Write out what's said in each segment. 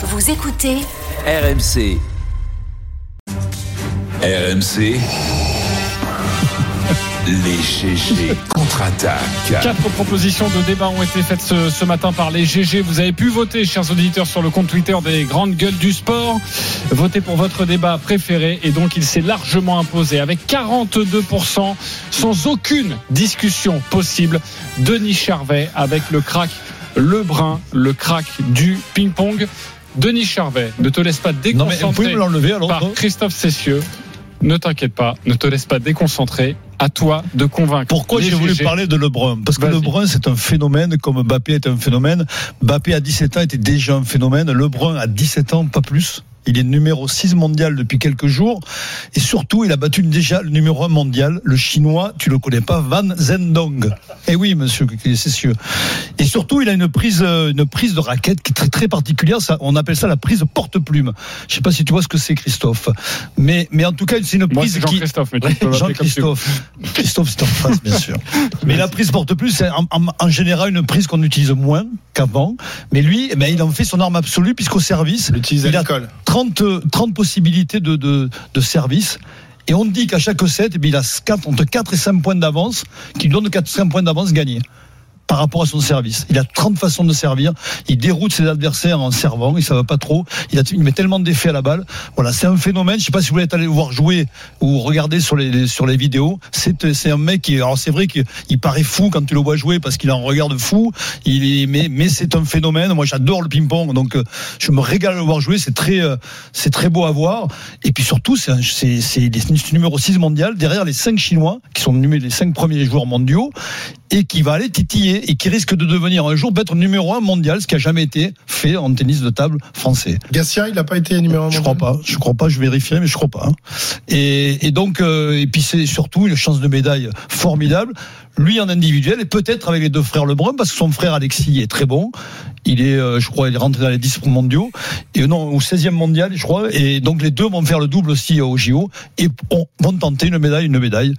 Vous écoutez RMC. RMC. Les GG contre-attaque. Quatre propositions de débat ont été faites ce, ce, matin par les GG. Vous avez pu voter, chers auditeurs, sur le compte Twitter des grandes gueules du sport. Votez pour votre débat préféré et donc il s'est largement imposé avec 42% sans aucune discussion possible. Denis Charvet avec le crack Lebrun, le crack du ping-pong. Denis Charvet, ne te laisse pas déconcentrer par Christophe Cessieux. Ne t'inquiète pas, ne te laisse pas déconcentrer. À toi de convaincre. Pourquoi j'ai voulu parler de Lebrun? Parce que Lebrun, c'est un phénomène, comme Mbappé est un phénomène. Mbappé à 17 ans était déjà un phénomène. Lebrun à 17 ans, pas plus. Il est numéro 6 mondial depuis quelques jours. Et surtout, il a battu déjà le numéro 1 mondial, le chinois, tu le connais pas, Van Zhendong. Eh oui, monsieur Cessieux. Et surtout, il a une prise, une prise de raquette qui est très, très particulière. Ça, on appelle ça la prise porte-plume. Je sais pas si tu vois ce que c'est, Christophe. Mais, mais en tout cas, c'est une prise Moi, Jean-Christophe, qui. Jean-Christophe. Christophe, c'est en face, bien sûr. mais la prise porte-plume, c'est en, en, en, général une prise qu'on utilise moins qu'avant. Mais lui, eh ben, il en fait son arme absolue puisqu'au service. L'utilise à l'école. 30, 30 possibilités de, service. Et on dit qu'à chaque set, eh il a 4, entre 4 et 5 points d'avance, qui lui donne 4 5 points d'avance gagnés par rapport à son service. Il a 30 façons de servir. Il déroute ses adversaires en servant. Il ne va pas trop. Il, a, met tellement d'effets à la balle. Voilà, c'est un phénomène. Je ne sais pas si vous voulez aller le voir jouer ou regarder sur les, vidéos. C'est, un mec qui, alors c'est vrai qu'il paraît fou quand tu le vois jouer parce qu'il en regarde fou. Il est, mais, mais c'est un phénomène. Moi, j'adore le ping-pong. Donc, je me régale de le voir jouer. C'est très, très beau à voir. Et puis surtout, c'est, un, c'est numéro 6 mondial derrière les 5 Chinois qui sont les 5 premiers joueurs mondiaux et qui va aller titiller et qui risque de devenir un jour peut-être numéro un mondial, ce qui a jamais été fait en tennis de table français. Gatien, il n'a pas été numéro un mondial. Je crois pas. Je crois pas. Je vérifierai, mais je crois pas. Hein. Et, et, donc, euh, et puis c'est surtout une chance de médaille formidable. Lui en individuel et peut-être avec les deux frères Lebrun parce que son frère Alexis est très bon. Il est, euh, je crois, il est rentré dans les 10 mondiaux et non au 16e mondial, je crois. Et donc les deux vont faire le double aussi au JO et vont tenter une médaille, une médaille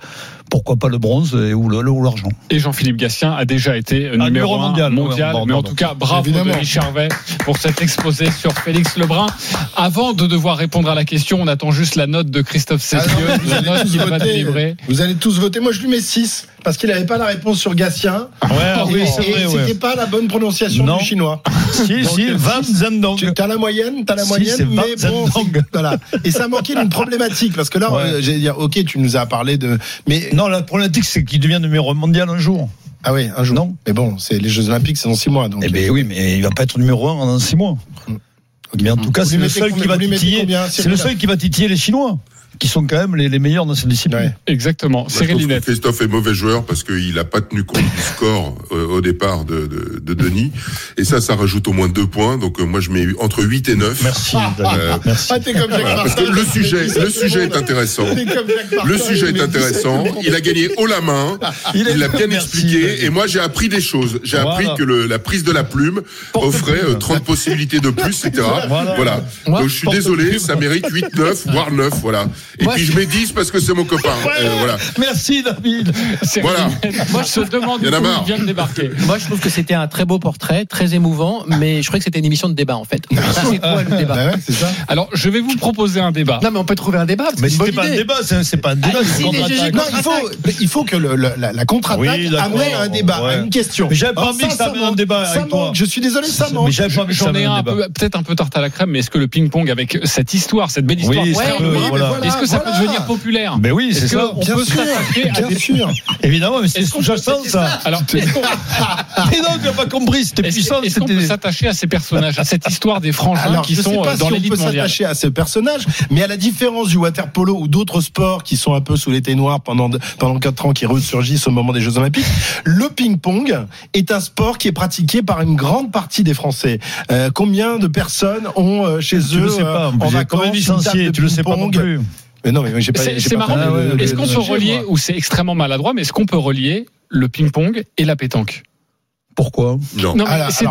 pourquoi pas le bronze ou l'argent. Et Jean-Philippe Gatien a déjà été numéro, numéro un mondial, mondial ouais, mais en tout cas, bravo Évidemment. Denis Charvet pour cet exposé sur Félix Lebrun. Avant de devoir répondre à la question, on attend juste la note de Christophe Cessieux, ah non, la note qu'il va délivrer. Vous allez tous voter. Moi, je lui mets 6 parce qu'il n'avait pas la réponse sur Gatien. Ouais, et, oui, c'est vrai. Ouais. C'était pas la bonne prononciation non. du chinois. Si, Donc, si, Van Zhendong. T'as la moyenne, t'as la Si, moyenne, mais bon, voilà. Et ça manquait d'une problématique parce que là, Ouais. euh, j'ai dire, ok, tu nous as parlé de, mais Non, la problématique, c'est qu'il devient numéro un mondial un jour. ah oui, un jour. Non. Mais bon, c'est les Jeux Olympiques, c'est dans six mois, donc. Eh ben oui, mais il va pas être numéro un dans six mois. Mais en tout cas, c'est le seul qui va titiller. C'est le seul qui va titiller les Chinois, qui sont quand même les, les meilleurs dans cette discipline. Ouais. Exactement. Je Cyril Linette. Christophe est mauvais joueur parce qu'il n'a pas tenu compte du score euh, au départ de, de, de Denis. Et ça, ça rajoute au moins deux points. Donc euh, moi, je mets entre 8 et 9. Merci. Euh, Merci. Ah, t'es comme Jacques Voilà, parce que le sujet, le sujet est intéressant. Martin, Le sujet est intéressant. 17 Il a gagné haut la main. Il l'a bien Merci, expliqué. Et moi, j'ai appris des choses. J'ai Voilà. appris que le, la prise de la plume offrait euh, 30 possibilités de plus, etc. Voilà. Donc je suis porte désolé, plume. ça mérite 8, 9, voire 9. Voilà. Et Moi, puis je mets 10 parce que c'est mon copain. Euh, voilà. Merci, David. Voilà. Moi, je se demande où il vient de débarquer. Moi, je trouve que c'était un très beau portrait, très émouvant, mais je croyais que c'était une émission de débat en fait. C'est quoi le débat Bah ouais, c'est ça. Alors, je vais vous proposer un débat. Non, mais on peut trouver un débat. c'est Mais bonne pas un débat, c'est c'est pas un débat, Ah, c'est il faut, il faut que le, le- la, la contre-attaque Oui, amène à un débat, Ouais. à une question. Mais j'avais pas Alors envie que ça amène un débat ça avec toi. manque. Je suis désolé, ça manque. ça J'en ai un peut-être un peu tarte à la crème, mais est-ce que le ping-pong avec cette histoire, cette belle histoire, ça est-ce que ça Voilà. peut devenir populaire Ben oui, c'est Est-ce ça. qu'on Bien peut sûr, s'attaquer à des sûr. Évidemment, mais c'est peut- sous-jacent, c'est ça. Alors, Mais non, tu n'as pas compris, c'était puissant. est-ce qu'on peut s'attacher à ces personnages, à cette histoire des frangins Alors, qui je sont sais euh, pas dans si on l'élite peut mondiale s'attacher à ce personnage, mais à la différence du water polo ou d'autres sports qui sont un peu sous l'été noir pendant pendant quatre ans, qui ressurgissent au moment des Jeux Olympiques, le ping-pong est un sport qui est pratiqué par une grande partie des Français. Euh, combien de personnes ont euh, chez Tu eux le sais pas. euh, en J'ai quand vacances même une table licencié, de tu le sais pas non ping-pong plus. Mais non, mais j'ai pas. C'est marrant. Est-ce qu'on peut relier, ou c'est extrêmement maladroit, mais est-ce qu'on peut relier le ping-pong et la pétanque? Pourquoi Non. Non, mais Alors, c'est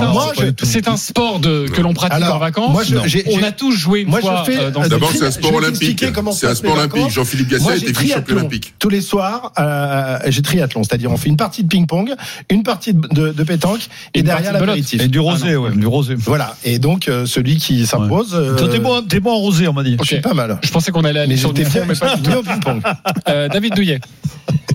un, sport de, que l'on pratique Alors, en vacances. moi, je- Non. j'ai- on a tous joué une moi, fois je fais, euh, dans euh, D'abord, c'est un sport olympique. C'est un sport olympique. Jean-Philippe Gasset été vice-champion triathlon. olympique. Tous les soirs, euh, j'ai triathlon, c'est-à-dire on fait une partie de ping-pong, une partie de, de- de pétanque et, derrière l'apéritif. Et du rosé, Ah ouais, du rosé. Voilà. Et donc euh, celui qui s'impose. euh, T'es bon, t'es bon en rosé, on m'a dit. Je suis pas mal. Je pensais qu'on allait aller Mais sur du j'étais fond, bien, mais pas du ping-pong. David Douillet.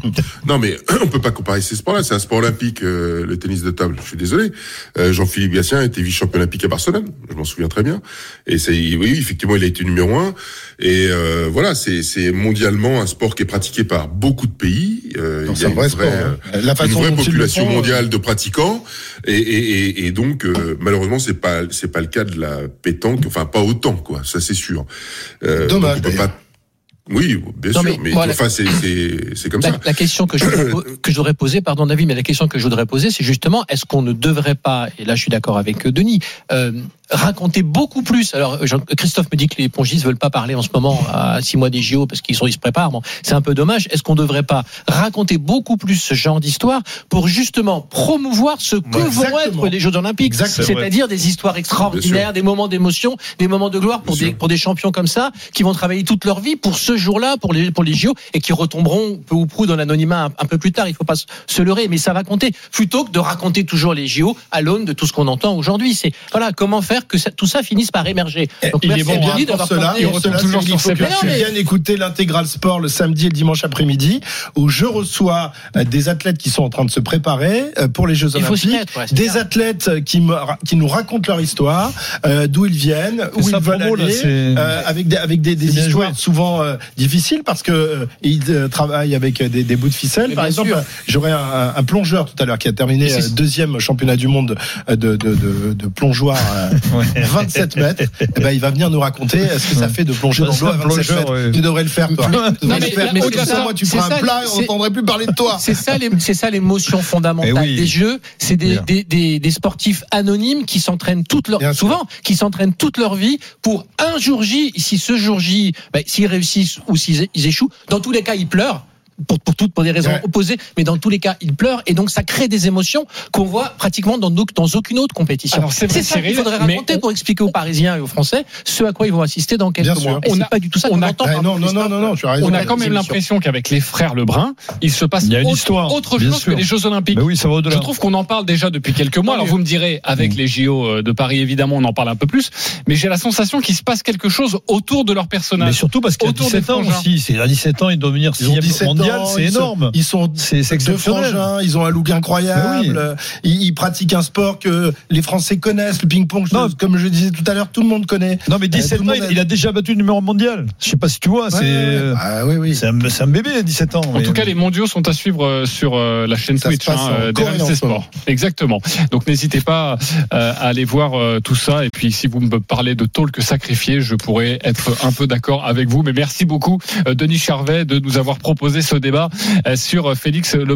Non, mais on peut pas comparer ces sports-là. C'est un sport olympique, euh, le tennis de table. Je suis désolé. Euh, Jean-Philippe Gatien a été vice-champion olympique à Barcelone. Je m'en souviens très bien. Et c'est, oui, effectivement, il a été numéro un. Et euh, voilà, c'est, c'est mondialement un sport qui est pratiqué par beaucoup de pays. Euh, Non, il y a un une vrai vraie, sport. hein. La une façon vraie population font, euh, mondiale de pratiquants et, et, et, et donc euh, malheureusement c'est pas c'est pas le cas de la pétanque enfin pas autant quoi ça c'est sûr euh, Dommage, donc on peut d'ailleurs. pas oui bien Non, sûr mais mais, voilà. enfin c'est comme La, ça la question que je, que je voudrais poser, pardon David, mais la question que je voudrais poser, c'est justement, est-ce qu'on ne devrait pas, et là je suis d'accord avec euh, Denis, euh, raconter beaucoup plus. Alors Christophe me dit que les pongistes veulent pas parler en ce moment à six mois des JO parce qu'ils sont ils se préparent. Bon, c'est un peu dommage. Est-ce qu'on devrait pas raconter beaucoup plus ce genre d'histoire pour justement promouvoir ce que Ouais, vont être les Jeux Olympiques, c'est-à-dire des histoires extraordinaires, des moments d'émotion, des moments de gloire pour Bien des sûr. pour des champions comme ça qui vont travailler toute leur vie pour ce jour-là, pour les pour les JO et qui retomberont peu ou prou dans l'anonymat un, un peu plus tard. Il faut pas se- se leurrer, mais ça va compter plutôt que de raconter toujours les JO à l'aune de tout ce qu'on entend aujourd'hui. C'est voilà comment faire que ça- tout ça finisse par émerger. Donc il est merci bon, hein, Denis pour cela, pour retombe cela, toujours sur ses viennes écouter l'intégral sport le samedi et le dimanche après-midi où je reçois euh, des athlètes qui sont en train de se préparer euh, pour les Jeux Il faut s'y Olympiques. mettre, ouais, des athlètes qui, me, qui nous racontent leur histoire, euh, d'où ils viennent, où ils veulent là, aller, euh, avec des, avec des, des bien histoires joué. souvent euh, difficiles parce que euh, ils euh, travaillent avec des, des bouts de ficelle. Mais Par bien exemple, j'aurais un, un plongeur tout à l'heure qui a terminé Et euh, deuxième championnat du monde euh, de, de, de, de plongeoir euh, 27 mètres. Eh ben, il va venir nous raconter ce que ça fait de plonger dans l'eau à c'est un 27 plongeur, mètres. ouais. Tu devrais le faire, toi. Tu devrais Non, le mais faire. Mais comme ça, moi, tu c'est prends un ça, plat et on n'entendrait plus parler de toi. C'est ça, les- c'est ça l'émotion fondamentale Eh oui. des jeux. C'est des, Bien. des, des, des sportifs anonymes qui s'entraînent toute leur, Bien sûr. souvent, qui s'entraînent toute leur vie pour un jour J. Si ce jour J, ben, s'ils réussissent ou s'ils ils échouent, dans tous les cas, ils pleurent. Pour, pour toutes pour des raisons Ouais. opposées, mais dans tous les cas, ils pleurent et donc ça crée des émotions qu'on voit pratiquement dans, nos- dans aucune autre compétition. Alors, c'est ça qu'il faudrait mais raconter on- pour expliquer aux Parisiens et aux Français ce à quoi ils vont assister dans quelques mois. Et On c'est a- pas du tout ça on qu'on a- entend. Ah, par non, non, non, non, non, tu as raison. On a quand même l'impression qu'avec les frères Lebrun, il se passe Il y a une autre, histoire, autre chose sûr. que les Jeux Olympiques. Mais oui, ça va au-delà. Je trouve qu'on en parle déjà depuis quelques mois. Alors vous me direz, avec Mm. les JO euh, de Paris, évidemment, on en parle un peu plus. Mais j'ai la sensation qu'il se passe quelque chose autour de leur Mais personnage. surtout parce qu'il a Autour des 17 ans aussi. C'est à 17 ans, il doit devenir Ils ont 6 17 mondial, c'est ils sont- énorme. Ils sont C'est deux exceptionnel. frangins, ils ont un look incroyable. Oui. euh, Ils, ils pratiquent un sport que les Français connaissent, le ping-pong. Comme je disais tout à l'heure, tout le monde connaît. Non, mais Euh, 17 tout le ans, il, il a déjà battu le numéro mondial. Je sais pas si tu vois, c'est euh, Ah oui, oui. c'est un, un bébé, 17 ans. En mais- tout cas, les mondiaux sont à suivre euh, sur euh, la chaîne Ça Twitch hein, euh, d'RMC. Sport. Exactement. Donc n'hésitez pas euh, à aller voir euh, tout ça. Et puis si vous me parlez de talk sacrifié, je pourrais être un peu d'accord avec vous. Mais merci beaucoup, euh, Denis Charvet, de nous avoir proposé ce débat euh, sur Félix Lebrun.